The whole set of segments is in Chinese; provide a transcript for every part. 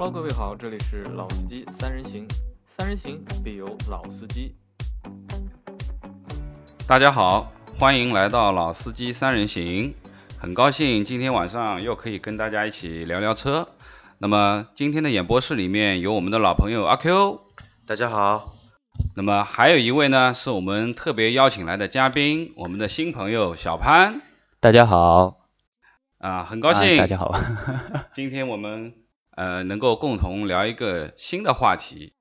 Hello，各位好，这里是老司机三人行，三人行必有老司机。大家好，欢迎来到老司机三人行，很高兴今天晚上又可以跟大家一起聊聊车。那么今天的演播室里面有我们的老朋友阿 Q，大家好。那么还有一位呢，是我们特别邀请来的嘉宾，我们的新朋友小潘。大家好。啊，很高兴。大家好。今天我们。呃，能够共同聊一个新的话题。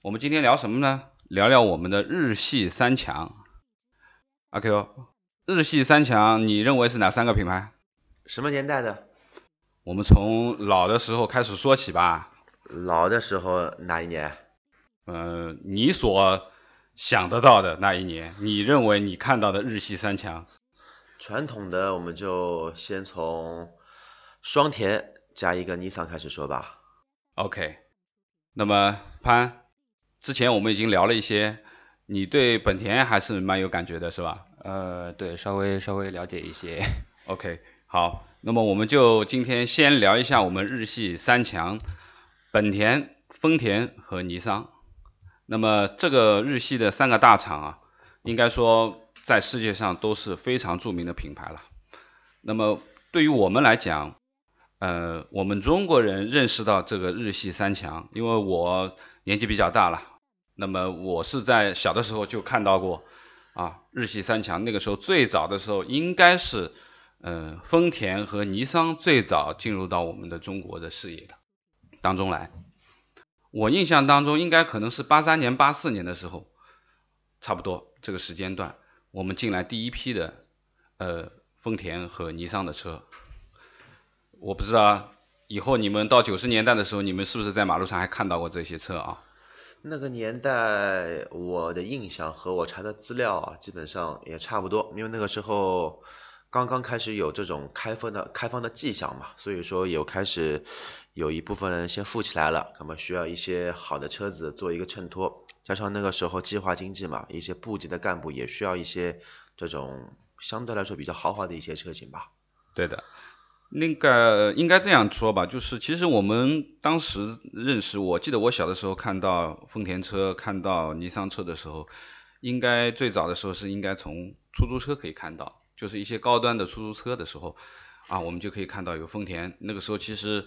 我们今天聊什么呢？聊聊我们的日系三强。阿 Q，日系三强，你认为是哪三个品牌？什么年代的？我们从老的时候开始说起吧。老的时候哪一年？呃，你所想得到的那一年，你认为你看到的日系三强？传统的，我们就先从双田。加一个尼桑开始说吧。OK，那么潘，之前我们已经聊了一些，你对本田还是蛮有感觉的，是吧？呃，对，稍微稍微了解一些。OK，好，那么我们就今天先聊一下我们日系三强，本田、丰田和尼桑。那么这个日系的三个大厂啊，应该说在世界上都是非常著名的品牌了。那么对于我们来讲，呃，我们中国人认识到这个日系三强，因为我年纪比较大了，那么我是在小的时候就看到过啊，日系三强那个时候最早的时候应该是，呃，丰田和尼桑最早进入到我们的中国的视野的当中来。我印象当中应该可能是八三年、八四年的时候，差不多这个时间段，我们进来第一批的呃丰田和尼桑的车。我不知道以后你们到九十年代的时候，你们是不是在马路上还看到过这些车啊？那个年代我的印象和我查的资料啊，基本上也差不多，因为那个时候刚刚开始有这种开放的开放的迹象嘛，所以说有开始有一部分人先富起来了，那么需要一些好的车子做一个衬托，加上那个时候计划经济嘛，一些部级的干部也需要一些这种相对来说比较豪华的一些车型吧。对的。那个应该这样说吧，就是其实我们当时认识，我记得我小的时候看到丰田车、看到尼桑车的时候，应该最早的时候是应该从出租车可以看到，就是一些高端的出租车的时候，啊，我们就可以看到有丰田。那个时候其实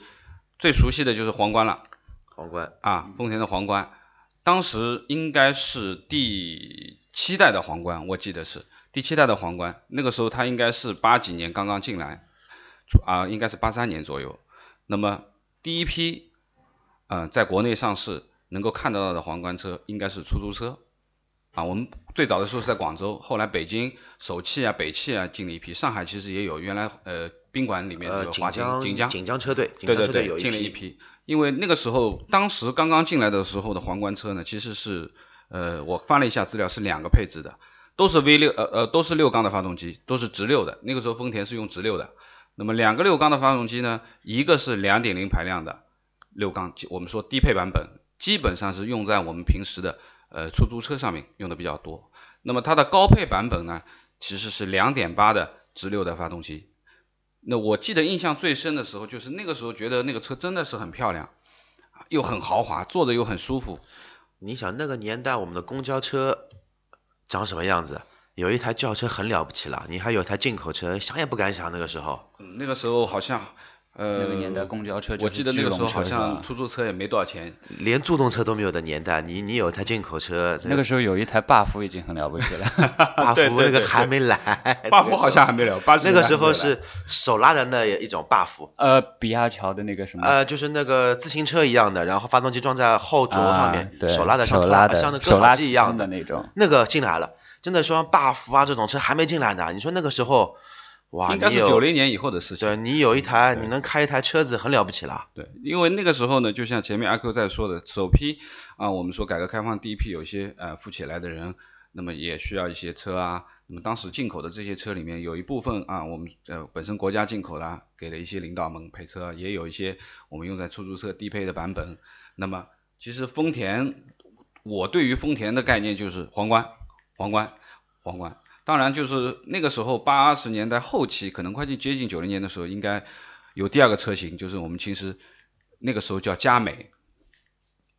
最熟悉的就是皇冠了，皇冠啊，丰田的皇冠，当时应该是第七代的皇冠，我记得是第七代的皇冠，那个时候它应该是八几年刚刚进来。啊，应该是八三年左右。那么第一批，呃，在国内上市能够看得到的皇冠车，应该是出租车。啊，我们最早的时候是在广州，后来北京首汽啊、北汽啊进了一批，上海其实也有，原来呃宾馆里面的华江锦江锦江车队，对对对，进了一批。因为那个时候，当时刚刚进来的时候的皇冠车呢，其实是呃我翻了一下资料，是两个配置的，都是 V 六呃呃都是六缸的发动机，都是直六的。那个时候丰田是用直六的。那么两个六缸的发动机呢，一个是两点零排量的六缸，我们说低配版本，基本上是用在我们平时的呃出租车上面用的比较多。那么它的高配版本呢，其实是两点八的直六的发动机。那我记得印象最深的时候，就是那个时候觉得那个车真的是很漂亮，又很豪华，坐着又很舒服。你想那个年代我们的公交车长什么样子？有一台轿车很了不起了，你还有台进口车，想也不敢想那个时候。嗯，那个时候好像，呃，那个年代公交车，我记得那个时候好像出租车也没多少钱，连助动车都没有的年代，你你有台进口车，那个时候有一台 buff 已经很了不起了。buff 那个还没来，buff 好像还没来，那个时候是手拉的那一种 buff。呃，比亚乔的那个什么？呃，就是那个自行车一样的，然后发动机装在后轴上面，手拉的像像那割草机一样的那种，那个进来了。真的说 buff 啊这种车还没进来呢，你说那个时候，哇，应该是九零年以后的事情。对你有一台，你能开一台车子很了不起了。对，因为那个时候呢，就像前面阿 Q 在说的，首批啊，我们说改革开放第一批有一些呃富起来的人，那么也需要一些车啊。那么当时进口的这些车里面有一部分啊，我们呃本身国家进口的，给了一些领导们配车，也有一些我们用在出租车低配的版本。那么其实丰田，我对于丰田的概念就是皇冠。皇冠，皇冠，当然就是那个时候八十年代后期，可能快近接近九零年的时候，应该有第二个车型，就是我们其实那个时候叫佳美，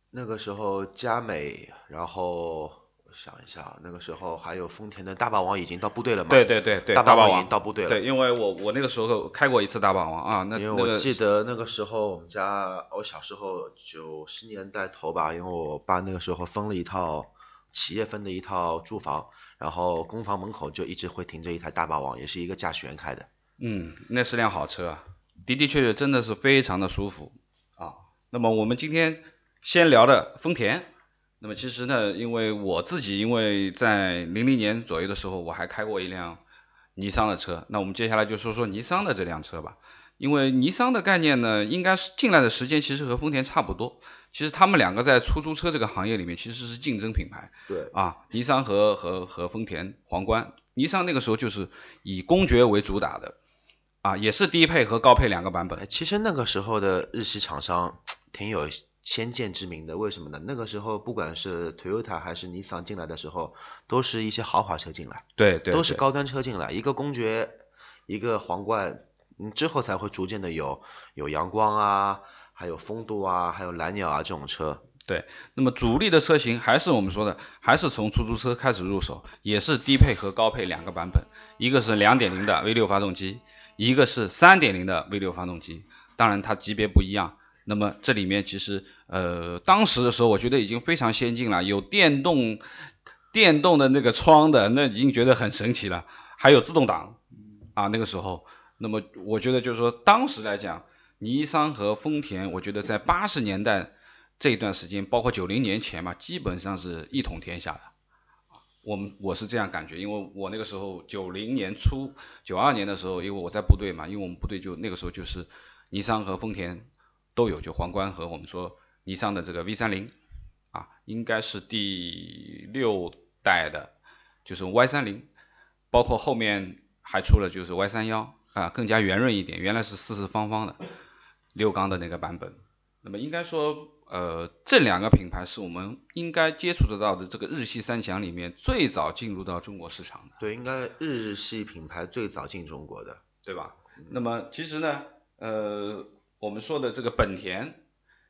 那个时候佳美，然后我想一下，那个时候还有丰田的大霸王已经到部队了嘛？对对对对，大霸王王已经到部队了。对，因为我我那个时候开过一次大霸王啊，那我记得那个时候我们家，我小时候九十年代头吧，因为我爸那个时候分了一套企业分的一套住房，然后公房门口就一直会停着一台大霸王，也是一个驾驶员开的。嗯，那是辆好车啊，的的确确真的是非常的舒服啊。那么我们今天先聊的丰田，那么其实呢，因为我自己因为在零零年左右的时候，我还开过一辆尼桑的车，那我们接下来就说说尼桑的这辆车吧。因为尼桑的概念呢，应该是进来的时间其实和丰田差不多，其实他们两个在出租车这个行业里面其实是竞争品牌。对，啊，尼桑和和和丰田皇冠，尼桑那个时候就是以公爵为主打的，啊，也是低配和高配两个版哎，本。其实那个时候的日系厂商挺有先见之明的，为什么呢？那个时候不管是 Toyota 还是尼桑进来的时候，都是一些豪华车进来，对对，对都是高端车进来，一个公爵，一个皇冠，嗯，之后才会逐渐的有有阳光啊，还有风度啊，还有蓝鸟啊这种车。对那么主力的车型还是我们说的，还是从出租车开始入手，也是低配和高配两个版本，一个是2.0的 V6 发动机，一个是3.0的 V6 发动机，当然它级别不一样。那么这里面其实呃当时的时候，我觉得已经非常先进了，有电动电动的那个窗的，那已经觉得很神奇了，还有自动挡啊那个时候，那么我觉得就是说当时来讲，尼桑和丰田，我觉得在八十年代。这一段时间，包括九零年前嘛，基本上是一统天下的。我们我是这样感觉，因为我那个时候九零年初、九二年的时候，因为我在部队嘛，因为我们部队就那个时候就是尼桑和丰田都有，就皇冠和我们说尼桑的这个 V 三零啊，应该是第六代的，就是 Y 三零，包括后面还出了就是 Y 三幺啊，更加圆润一点，原来是四四方方的六缸的那个版本。那么应该说。呃，这两个品牌是我们应该接触得到的这个日系三强里面最早进入到中国市场的，对，应该日系品牌最早进中国的，对吧？那么其实呢，呃，我们说的这个本田，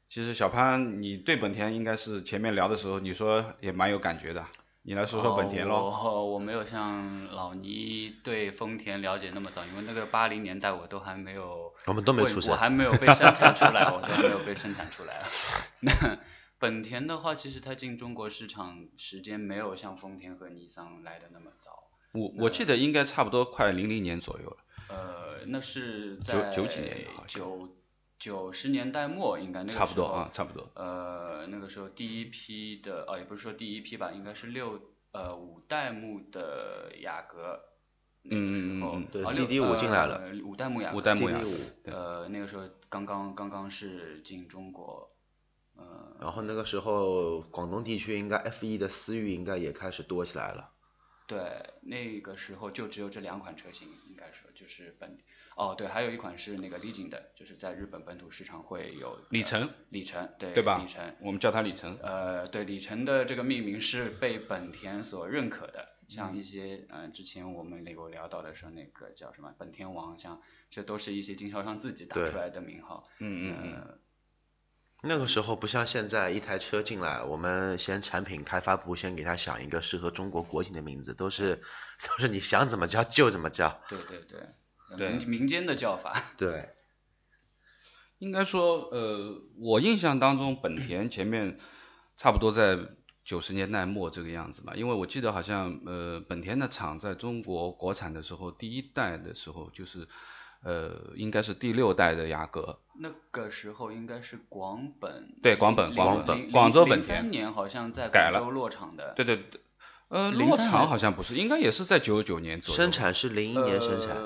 其实小潘，你对本田应该是前面聊的时候你说也蛮有感觉的，你来说说本田喽。我我没有像老倪对丰田了解那么早，因为那个八零年代我都还没有。我们都没出生，我还没有被生产出来，我都还没有被生产出来。那本田的话，其实它进中国市场时间没有像丰田和尼桑来的那么早。我我记得应该差不多快零零年左右了。呃，那是在九九几年好像。九九十年代末应该那个差不多啊，差不多。呃，那个时候第一批的，哦，也不是说第一批吧，应该是六呃五代目的雅阁。嗯嗯嗯，对，CD 五进来了，五代目雅五代目雅阁，呃，那个时候刚刚刚刚是进中国，呃，然后那个时候广东地区应该 F 一的思域应该也开始多起来了，对，那个时候就只有这两款车型，应该说就是本，哦对，还有一款是那个 Legend，就是在日本本土市场会有里程，里程，对，对吧？里程，我们叫它里程，呃，对，里程的这个命名是被本田所认可的。像一些嗯，之前我们有聊到的说那个叫什么本田王，像这都是一些经销商自己打出来的名号。嗯嗯嗯。那个时候不像现在，一台车进来，我们先产品开发部先给他想一个适合中国国情的名字，都是都是你想怎么叫就怎么叫。对对对。民民间的叫法。对。应该说，呃，我印象当中，本田前面差不多在。九十年代末这个样子嘛，因为我记得好像呃本田的厂在中国国产的时候，第一代的时候就是呃应该是第六代的雅阁。那个时候应该是广本。对广本广本广州本田。零三年好像在广州落厂的。对对对。呃，落厂好像不是，应该也是在九九年左右。生产是零一年生产，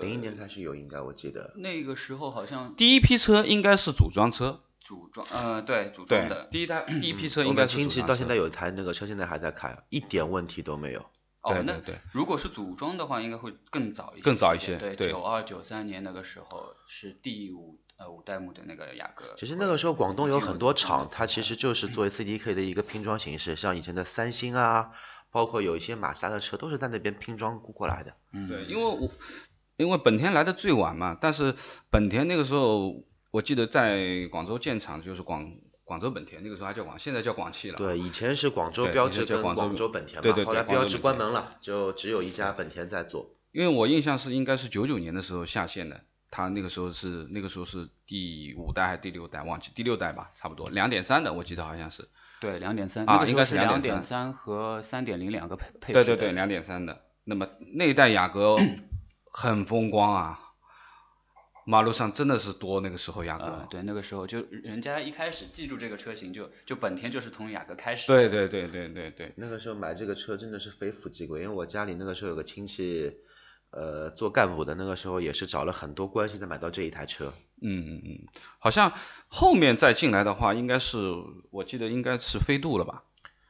零一年开始有应该我记得。那个时候好像。第一批车应该是组装车。组装，呃，对，组装的，第一代第一批车应该是亲戚到现在有一台那个车，现在还在开，一点问题都没有。哦，那对，如果是组装的话，应该会更早一些。更早一些，对，九二九三年那个时候是第五呃五代目的那个雅阁。其实那个时候广东有很多厂，它其实就是作为 CDK 的一个拼装形式，像以前的三星啊，包括有一些马萨的车都是在那边拼装过来的。嗯，对，因为我因为本田来的最晚嘛，但是本田那个时候。我记得在广州建厂就是广广州本田，那个时候还叫广，现在叫广汽了。对，以前是广州标志跟广州广州本田嘛，对对对后来标志关门了，就只有一家本田在做。因为我印象是应该是九九年的时候下线的，它那个时候是那个时候是第五代还是第六代，忘记第六代吧，差不多两点三的，我记得好像是。对，两点三，啊那个应该是两点三和三点零两个配配置对对对，两点三的。那么那一代雅阁 很风光啊，马路上真的是多那个时候雅阁。呃，对，那个时候就人家一开始记住这个车型就就本田就是从雅阁开始。对对对对对对，那个时候买这个车真的是非富即贵，因为我家里那个时候有个亲戚，呃，做干部的，那个时候也是找了很多关系才买到这一台车。嗯嗯嗯，好像后面再进来的话，应该是我记得应该是飞度了吧？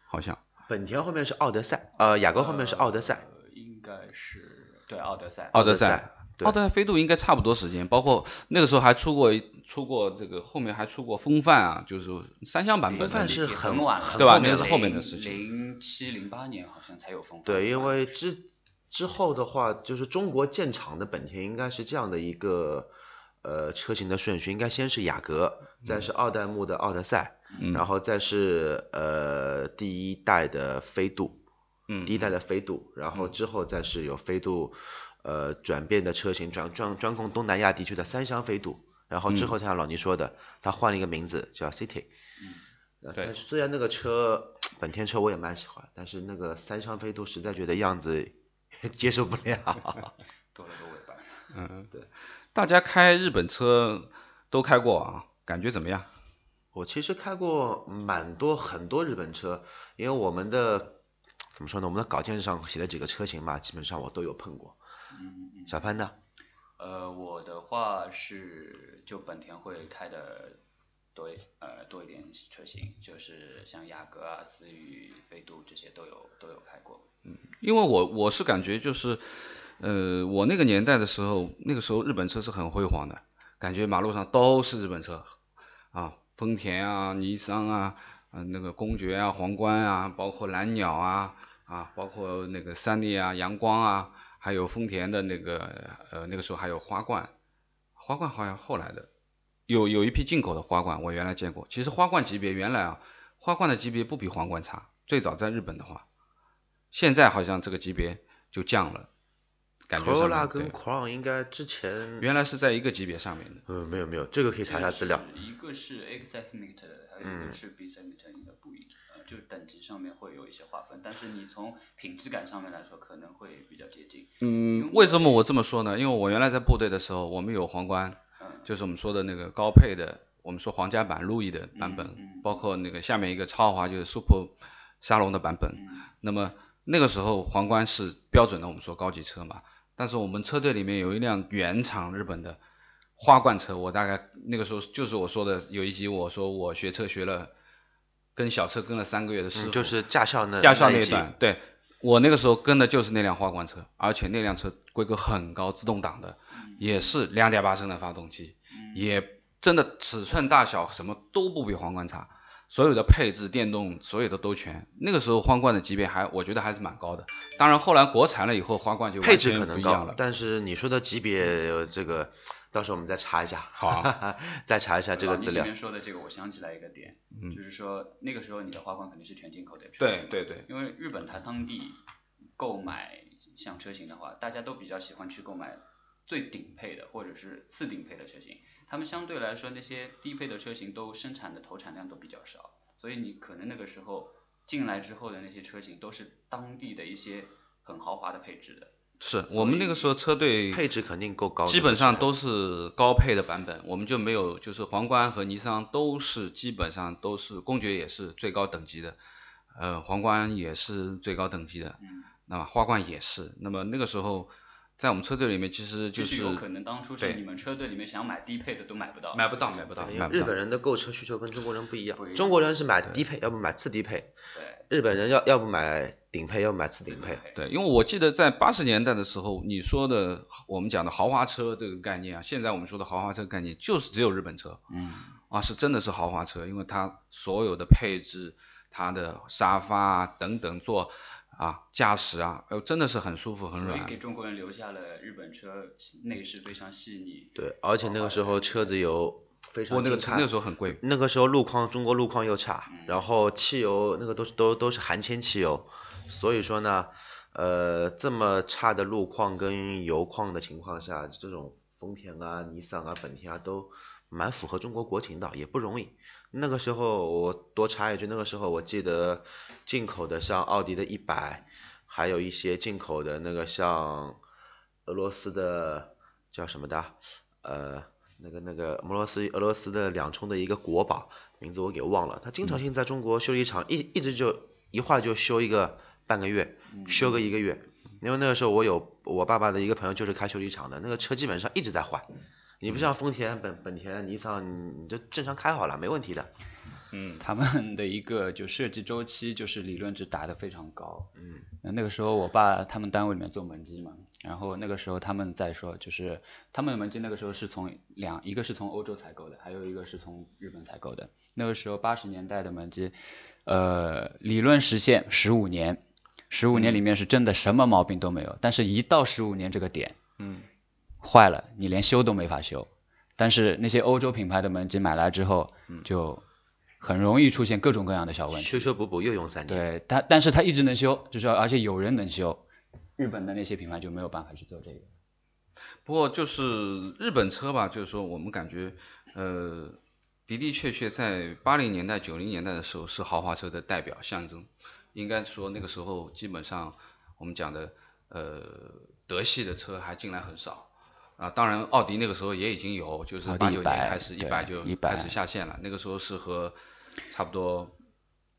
好像。本田后面是奥德赛，呃，雅阁后面是奥德赛。呃，应该是对奥德赛。奥德德赛奥德赛飞度应该差不多时间，包括那个时候还出过出过这个，后面还出过风范啊，就是三厢版本的。风范是很很晚了，对吧很那个是后面的事情零七零八年好像才有风范。对，因为之之后的话，就是中国建厂的本田应该是这样的一个呃车型的顺序，应该先是雅阁，再是二代目的奥德赛，嗯然后再是呃第一代的飞度，嗯第一代的飞度，然后之后再是有飞度呃转变的车型，专专专供东南亚地区的三厢飞度，然后之嗯后像老倪说的，他换了一个名字叫 City。嗯对虽然那个车本田车我也蛮喜欢，但是那个三厢飞度实在觉得样子接受不了。多了个尾巴。嗯，对。大家开日本车都开过啊，感觉怎么样？我其实开过蛮多很多日本车，因为我们的怎么说呢，我们的稿件上写的几个车型嘛，基本上我都有碰过。嗯嗯。小潘呢？呃，我的话是就本田会开的多呃多一点车型，就是像雅阁啊、思域、飞度这些都有都有开过。嗯因为我我是感觉就是，呃，我那个年代的时候，那个时候日本车是很辉煌的，感觉马路上都是日本车，啊，丰田啊、尼桑啊，嗯、那个公爵啊、皇冠啊，包括蓝鸟啊，啊，包括那个三菱啊、阳光啊，还有丰田的那个呃那个时候还有花冠，花冠好像后来的，有有一批进口的花冠，我原来见过。其实花冠级别原来啊，花冠的级别不比皇冠差，最早在日本的话。现在好像这个级别就降了，感觉上 Corolla 面跟对 Crown 应该之前原来是在一个级别上面的。嗯没有没有，这个可以查一下资料。一个是 X segment，还有一嗯个是 B segment，应该不一，呃，就等级上面会有一些划分，但是你从品质感上面来说，可能会比较接近。嗯，为什么我这么说呢？因为我原来在部队的时候，我们有皇冠，嗯就是我们说的那个高配的，我们说皇家版路易的版本，嗯嗯包括那个下面一个超华就是 Super 沙龙的版本。嗯那么那个时候皇冠是标准的，我们说高级车嘛。但是我们车队里面有一辆原厂日本的花冠车，我大概那个时候就是我说的有一集我说我学车学了，跟小车跟了三个月的师傅，嗯，就是驾校那驾校那一段，对我那个时候跟的就是那辆花冠车，而且那辆车规格很高，自动挡的，也是两点八升的发动机，也真的尺寸大小什么都不比皇冠差，所有的配置、电动所有的都全。那个时候皇冠的级别还我觉得还是蛮高的，当然后来国产了以后，花冠就配置可能高不一样了，。但是你说的级别呃这个，到时候我们再查一下。好 再查一下这个资料老倪前。面说的这个，我想起来一个点，嗯就是说那个时候你的花冠肯定是全进口的车对型嘛对对，因为日本它当地购买像车型的话，大家都比较喜欢去购买最顶配的或者是次顶配的车型，他们相对来说那些低配的车型都生产的投产量都比较少，所以你可能那个时候进来之后的那些车型都是当地的一些很豪华的配置的。是我们那个时候车队配置肯定够高，基本上都是高配的版本，我们就没有，就是皇冠和尼桑都是基本上都是，公爵也是最高等级的，呃，皇冠也是最高等级的，嗯，那么花冠也是，那么那个时候在我们车队里面其实就就是有可能当初是你们车队里面想买低配的都买不到。买不到，买不到，买不到因为日本。人的购车需求跟中国人不一样中国人是买低配，要不买次低配；对，日本人要要不买顶配，要不买次顶配。对，因为我记得在八十年代的时候，你说的我们讲的豪华车这个概念啊，现在我们说的豪华车概念就是只有日本车，嗯，啊，是真的是豪华车，因为它所有的配置、它的沙发啊等等坐啊驾驶啊，呃，真的是很舒服很软所以给。中国人留下了日本车内饰非常细腻。对，而且那个时候车子有非常那个车那个时候很贵，那个时候路况中国路况又差，嗯然后汽油那个都是都都是含铅汽油，所以说呢，呃，这么差的路况跟油况的情况下，这种丰田啊、尼桑啊、本田啊都蛮符合中国国情的，也不容易。那个时候我多插一句，那个时候我记得进口的像奥迪的一百，还有一些进口的那个像俄罗斯的叫什么的，呃，那个那个俄罗斯俄罗斯的两冲的一个国宝，名字我给忘了，它经常性在中国修理厂一一直就一画就修一个半个月，修个一个月。因为那个时候我有我爸爸的一个朋友就是开修理厂的，那个车基本上一直在换。你不像丰田、本本田、尼桑，你你就正常开好了，没问题的。嗯，他们的一个就设计周期就是理论值打得非常高。嗯，那个时候我爸他们单位里面做门机嘛，然后那个时候他们在说，就是他们的门机那个时候是从两一个是从欧洲采购的，还有一个是从日本采购的。那个时候八十年代的门机，呃，理论实现十五年，十五年里面是真的什么毛病都没有，但是一到十五年这个点，嗯，坏了，你连修都没法修。但是那些欧洲品牌的门机买来之后，就很容易出现各种各样的小问题。修修补补又用三年。对它，但是它一直能修，就是而且有人能修。日本的那些品牌就没有办法去做这个。不过就是日本车吧，就是说我们感觉，呃，的的确确在八零年代、九零年代的时候是豪华车的代表象征。应该说那个时候基本上我们讲的，呃，德系的车还进来很少。啊，当然奥迪那个时候也已经有，就是八九年100开始一百就100开始下线了。那个时候是和差不多，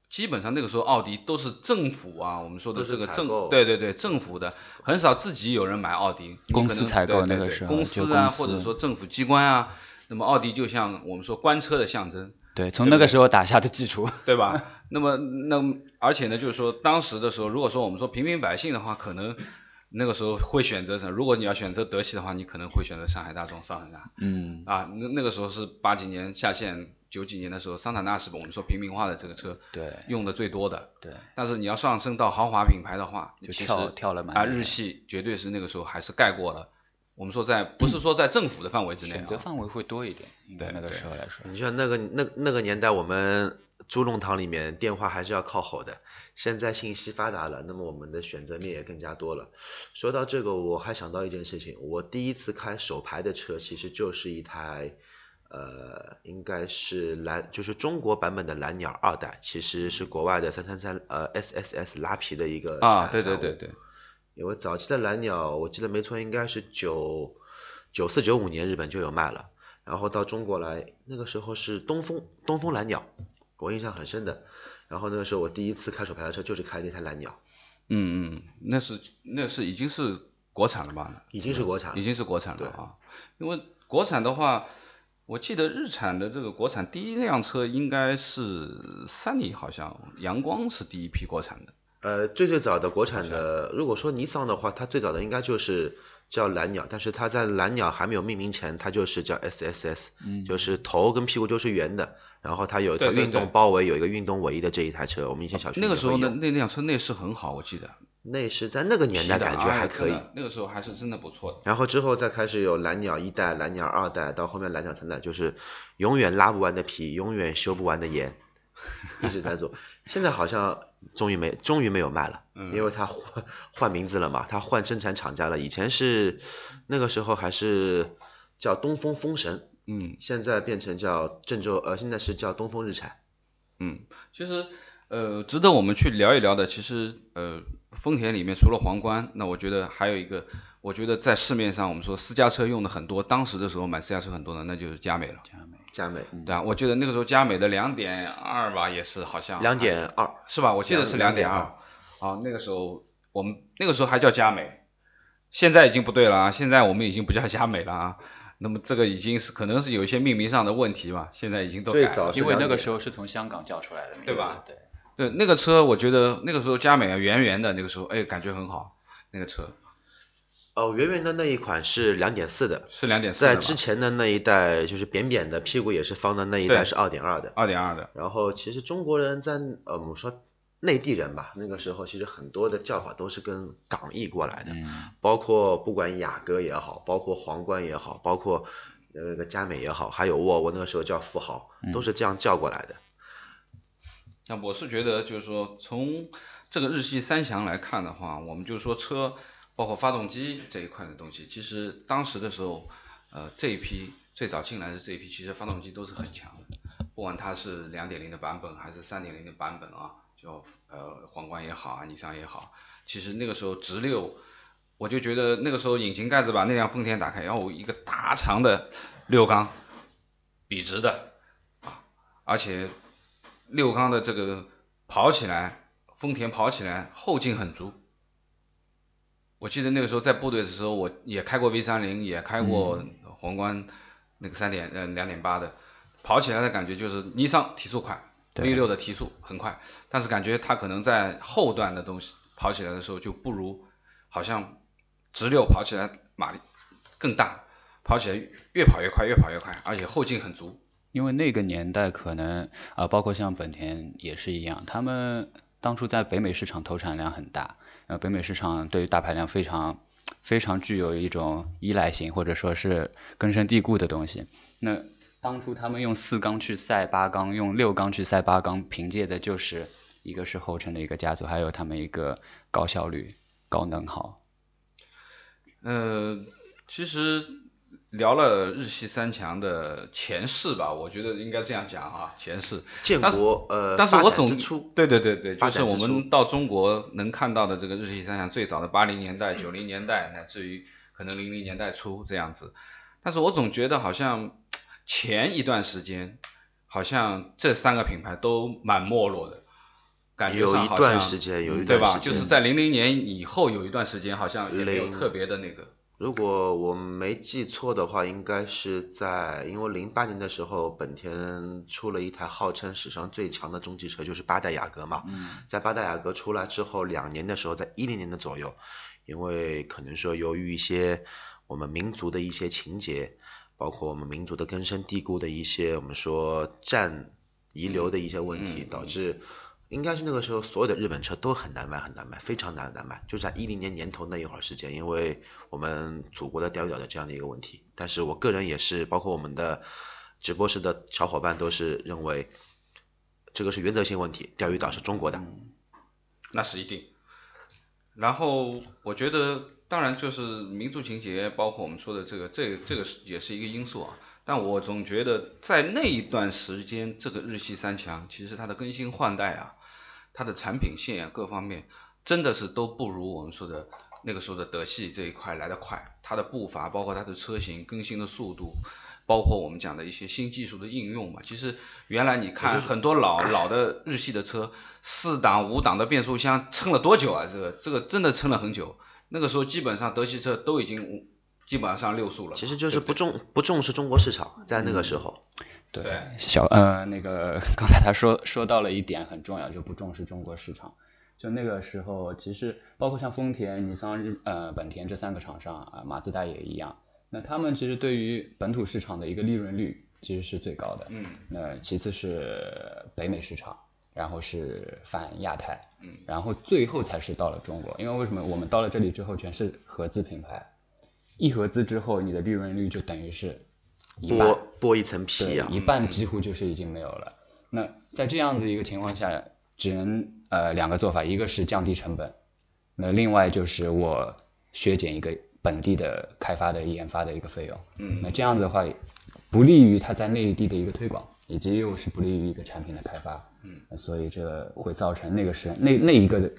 基本上那个时候奥迪都是政府啊，我们说的这个政，对对对，政府的，很少自己有人买奥迪。公司采购那个时候公司啊，或者说政府机关啊，那么奥迪就像我们说官车的象征，对，从那个时候打下的基础。对吧？那么那而且呢，就是说当时的时候，如果说我们说平民百姓的话，可能那个时候会选择什么？如果你要选择德系的话，你可能会选择上海大众、桑塔纳。嗯，啊，那那个时候是八几年下线，九几年的时候，桑塔纳是我们说平民化的这个车对用的最多的。对，但是你要上升到豪华品牌的话，就其实跳跳了蛮啊，日系绝对是那个时候还是盖过了。我们说在不是说在政府的范围之内、啊，选择范围会多一点，对那个时候来说。你像那个那那个年代，我们猪笼堂里面电话还是要靠吼的。现在信息发达了，那么我们的选择面也更加多了。说到这个，我还想到一件事情，我第一次开手牌的车，其实就是一台，呃，应该是蓝，就是中国版本的蓝鸟二代，其实是国外的三三三呃 SSS 拉皮的一个啊，产对对对对，因为早期的蓝鸟，我记得没错，应该是九九四九五年日本就有卖了，然后到中国来，那个时候是东风东风蓝鸟，我印象很深的。然后那个时候我第一次开手排的车就是开那台蓝鸟，嗯嗯，那是那是已经是国产了吧？已经是国产了。已经是国产了啊。因为国产的话，我记得日产的这个国产第一辆车应该是三菱，好像阳光是第一批国产的。呃，最最早的国产的，如果说尼桑的话，它最早的应该就是叫蓝鸟，但是它在蓝鸟还没有命名前，它就是叫 SSS，、就是头跟屁股都是圆的，然后它有一条对对运动对包围，有一个运动尾翼的这一台车，我们以前小区那个时候呢呢，，那辆车内饰很好，我记得。内饰在那个年代感觉哎还可以。那个时候还是真的不错的。然后之后再开始有蓝鸟一代、蓝鸟二代，到后面蓝鸟三代，就是永远拉不完的皮，永远修不完的盐，一直在做。现在好像终于没终于没有卖了，嗯因为它换换名字了嘛，它换生产厂家了。以前是那个时候还是叫东风风神，嗯现在变成叫郑州，呃，现在是叫东风日产。嗯，其实呃，值得我们去聊一聊的，其实呃，丰田里面除了皇冠，那我觉得还有一个，我觉得在市面上我们说私家车用的很多，当时的时候买私家车很多的，那就是佳美了。佳美，佳美对啊，我记得那个时候佳美的两点二吧，也是好像两点二，是吧？我记得是两点二。啊，那个时候我们那个时候还叫佳美，现在已经不对了啊，现在我们已经不叫佳美了啊。那么这个已经是可能是有一些命名上的问题吧，现在已经都改了。最早因为那个时候是从香港叫出来的名字，对吧对，对，那个车我觉得那个时候佳美啊，圆圆的，那个时候哎感觉很好，那个车哦，圆圆的那一款是两点四的，是两点四在之前的那一代就是扁扁的，屁股也是方的那一代是二点二的。二点二的，然后其实中国人在呃我们说内地人吧，那个时候其实很多的叫法都是跟港译过来的，嗯，包括不管雅阁也好，包括皇冠也好，包括那个佳美也好，还有沃尔沃那个时候叫富豪，都是这样叫过来的。那我是觉得，就是说从这个日系三强来看的话，我们就说车，包括发动机这一块的东西，其实当时的时候，呃，这一批最早进来的这一批，其实发动机都是很强的，不管它是两点零的版本还是三点零的版本啊，就呃皇冠也好啊，尼桑也好，其实那个时候直六，我就觉得那个时候引擎盖子把那辆丰田打开，然后一个大长的六缸，笔直的啊，而且。六缸的这个跑起来，丰田跑起来后劲很足。我记得那个时候在部队的时候，我也开过 V 三零，也开过皇冠那个三点呃两点八的，跑起来的感觉就是尼桑提速快，V 六的提速很快，但是感觉它可能在后段的东西跑起来的时候就不如，好像直六跑起来马力更大，跑起来越跑越快，越跑越快，而且后劲很足。因为那个年代可能啊，包括像本田也是一样，他们当初在北美市场投产量很大，呃，北美市场对于大排量非常非常具有一种依赖性，或者说是根深蒂固的东西。那当初他们用四缸去赛八缸，用六缸去赛八缸，凭借的就是一个是后程的一个加速，还有他们一个高效率、高能耗。呃，其实。聊了日系三强的前世吧，我觉得应该这样讲啊，前世。建国呃，但是我总对对对对，就是我们到中国能看到的这个日系三强，最早的八零年代、九零年代，乃至于可能零零年代初这样子。但是我总觉得好像前一段时间，好像这三个品牌都蛮没落的，感觉上好像对吧？就是在零零年以后有一段时间，好像也没有特别的那个。如果我没记错的话，应该是在因为零八年的时候，本田出了一台号称史上最强的中级车，就是八代雅阁嘛。在八代雅阁出来之后两年的时候，在一零年的左右，因为可能说由于一些我们民族的一些情节，包括我们民族的根深蒂固的一些我们说战遗留的一些问题，导致。应该是那个时候，所有的日本车都很难卖，很难卖，非常难难卖。就在一零年年头那一会儿时间，因为我们祖国的钓鱼岛的这样的一个问题。但是我个人也是，包括我们的直播室的小伙伴都是认为，这个是原则性问题，钓鱼岛是中国的。那是一定。然后我觉得，当然就是民族情节，包括我们说的这个，这个、这个是也是一个因素啊。但我总觉得，在那一段时间，这个日系三强其实它的更新换代啊，它的产品线各方面，真的是都不如我们说的那个时候的德系这一块来得快。它的步伐，包括它的车型更新的速度，包括我们讲的一些新技术的应用嘛。其实原来你看很多老老的日系的车，四档五档的变速箱撑了多久啊？这个这个真的撑了很久。那个时候基本上德系车都已经。基本上六速了，其实就是不重不重视中国市场，在那个时候。对，小呃那个刚才他说说到了一点很重要，就不重视中国市场。就那个时候，其实包括像丰田、尼桑、日呃本田这三个厂商啊，马自达也一样。那他们其实对于本土市场的一个利润率其实是最高的。嗯。那其次是北美市场，然后是反亚太，嗯，然后最后才是到了中国。因为为什么我们到了这里之后全是合资品牌？一合资之后，你的利润率就等于是剥剥一层皮啊，一半几乎就是已经没有了。那在这样子一个情况下，只能呃两个做法，一个是降低成本，那另外就是我削减一个本地的开发的研发的一个费用。嗯，那这样子的话，不利于它在内地的一个推广，以及又是不利于一个产品的开发。嗯，所以这会造成那个时那那一个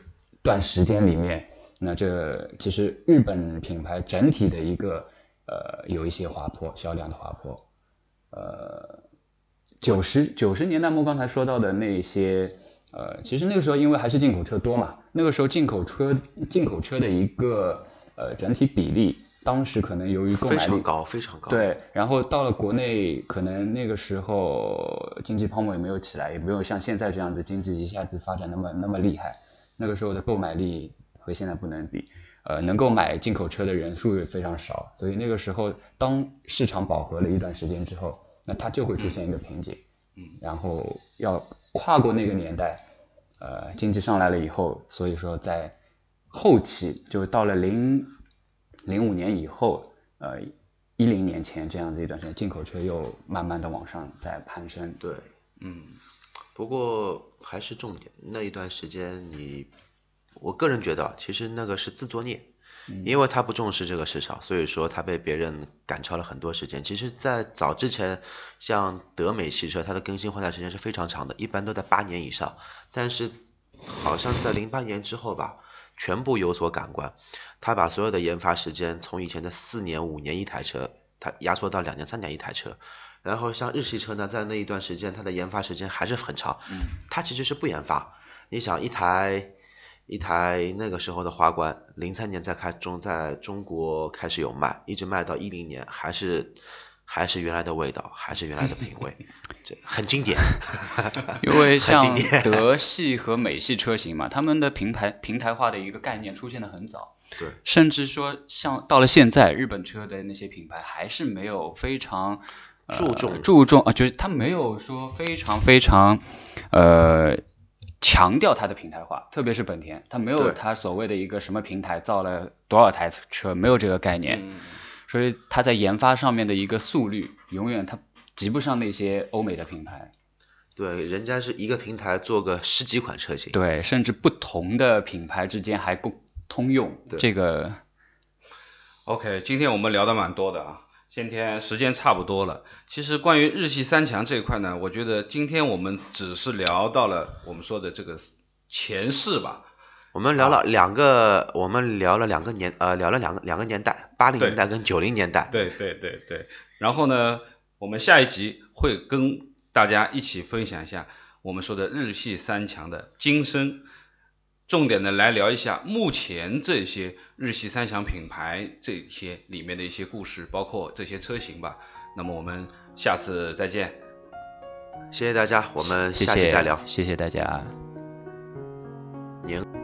段时间里面。那这其实日本品牌整体的一个呃有一些滑坡，销量的滑坡。呃，九十九十年代末刚才说到的那些呃，其实那个时候因为还是进口车多嘛，那个时候进口车进口车的一个呃整体比例，当时可能由于购买力非常高非常高。对，然后到了国内，可能那个时候经济泡沫也没有起来，也没有像现在这样子经济一下子发展那么那么厉害，那个时候的购买力。和现在不能比，呃，能够买进口车的人数也非常少，所以那个时候当市场饱和了一段时间之后，那它就会出现一个瓶颈，嗯，然后要跨过那个年代，呃，经济上来了以后，所以说在后期就到了零零五年以后，呃，一零年前这样子一段时间，进口车又慢慢的往上在攀升。对，嗯，不过还是重点，那一段时间你，我个人觉得，其实那个是自作孽，因为他不重视这个市场，所以说他被别人赶超了很多时间。其实，在早之前，像德美汽车，它的更新换代时间是非常长的，一般都在八年以上。但是，好像在零八年之后吧，全部有所改观。他把所有的研发时间从以前的四年五年一台车，它压缩到两年三年一台车。然后像日系车呢，在那一段时间，它的研发时间还是很长。嗯。它其实是不研发。你想一台一台那个时候的花冠，零三年在开中在中国开始有卖，一直卖到一零年，还是还是原来的味道，还是原来的品味，这很经典。因为像德系和美系车型嘛，他们的平台平台化的一个概念出现的很早。对。甚至说，像到了现在，日本车的那些品牌还是没有非常。注重注重啊，就是他没有说非常非常呃强调它的平台化，特别是本田，它没有它所谓的一个什么平台造了多少台车，没有这个概念，所以它在研发上面的一个速率，永远它及不上那些欧美的品牌。对，人家是一个平台做个十几款车型。对，甚至不同的品牌之间还共通用。这个。OK，今天我们聊的蛮多的啊。今天时间差不多了。其实关于日系三强这一块呢，我觉得今天我们只是聊到了我们说的这个前世吧。我们聊了两个，我们聊了两个年，呃，聊了两个两个年代，八零年代跟九零年代。对对对对。然后呢，我们下一集会跟大家一起分享一下我们说的日系三强的今生。重点的来聊一下目前这些日系三强品牌这些里面的一些故事，包括这些车型吧。那么我们下次再见，谢谢大家，我们下期再聊，谢谢大家，您。